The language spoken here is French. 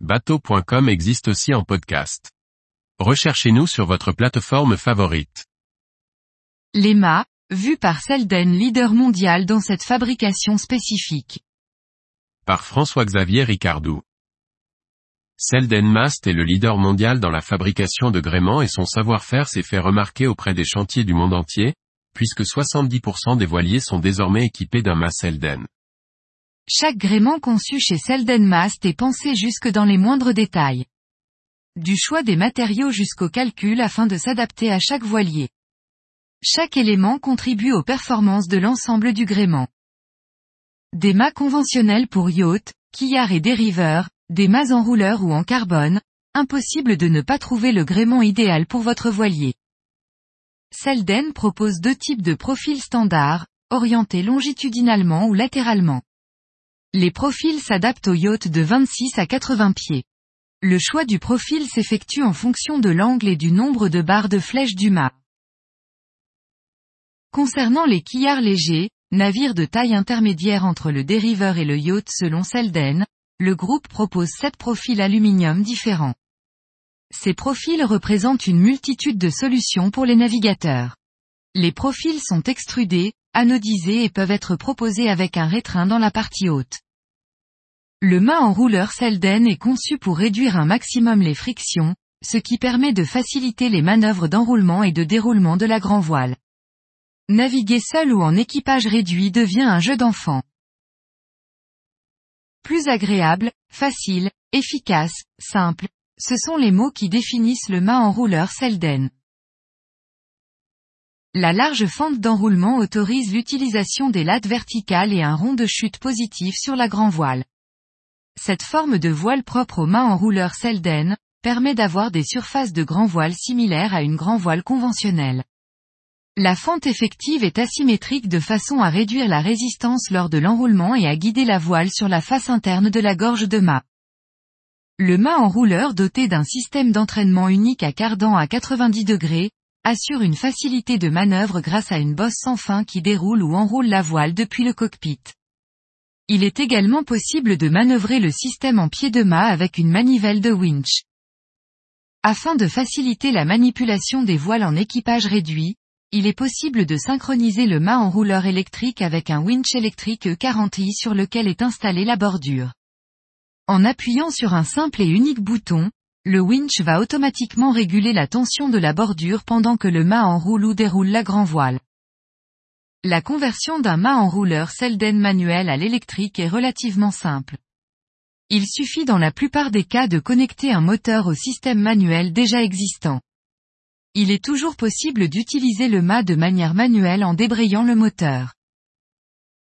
bateau.com existe aussi en podcast. Recherchez-nous sur votre plateforme favorite. Les mâts, vus par Selden leader mondial dans cette fabrication spécifique. Par François-Xavier Ricardou. Selden Mast est le leader mondial dans la fabrication de gréements et son savoir-faire s'est fait remarquer auprès des chantiers du monde entier, puisque 70% des voiliers sont désormais équipés d'un mât Selden. Chaque gréement conçu chez Selden Mast est pensé jusque dans les moindres détails. Du choix des matériaux jusqu'au calcul afin de s'adapter à chaque voilier. Chaque élément contribue aux performances de l'ensemble du gréement. Des mâts conventionnels pour yacht, quillard et dériveurs, des mâts enrouleurs ou en carbone, impossible de ne pas trouver le gréement idéal pour votre voilier. Selden propose deux types de profils standards, orientés longitudinalement ou latéralement. Les profils s'adaptent aux yachts de 26 à 80 pieds. Le choix du profil s'effectue en fonction de l'angle et du nombre de barres de flèche du mât. Concernant les quillards légers, navires de taille intermédiaire entre le dériveur et le yacht selon Selden, le groupe propose sept profils aluminium différents. Ces profils représentent une multitude de solutions pour les navigateurs. Les profils sont extrudés, anodisés et peuvent être proposés avec un rétrain dans la partie haute. Le mât enrouleur Selden est conçu pour réduire un maximum les frictions, ce qui permet de faciliter les manœuvres d'enroulement et de déroulement de la grand voile. Naviguer seul ou en équipage réduit devient un jeu d'enfant. Plus agréable, facile, efficace, simple, ce sont les mots qui définissent le mât enrouleur Selden. La large fente d'enroulement autorise l'utilisation des lattes verticales et un rond de chute positif sur la grand voile. Cette forme de voile propre au mât enrouleur Selden, permet d'avoir des surfaces de grand voile similaires à une grand voile conventionnelle. La fente effective est asymétrique de façon à réduire la résistance lors de l'enroulement et à guider la voile sur la face interne de la gorge de mât. Le mât enrouleur doté d'un système d'entraînement unique à cardan à 90 degrés, assure une facilité de manœuvre grâce à une bosse sans fin qui déroule ou enroule la voile depuis le cockpit. Il est également possible de manœuvrer le système en pied de mât avec une manivelle de winch. Afin de faciliter la manipulation des voiles en équipage réduit, il est possible de synchroniser le mât enrouleur électrique avec un winch électrique E40i sur lequel est installée la bordure. En appuyant sur un simple et unique bouton, le winch va automatiquement réguler la tension de la bordure pendant que le mât enroule ou déroule la grand voile. La conversion d'un mât enrouleur Selden manuel à l'électrique est relativement simple. Il suffit dans la plupart des cas de connecter un moteur au système manuel déjà existant. Il est toujours possible d'utiliser le mât de manière manuelle en débrayant le moteur.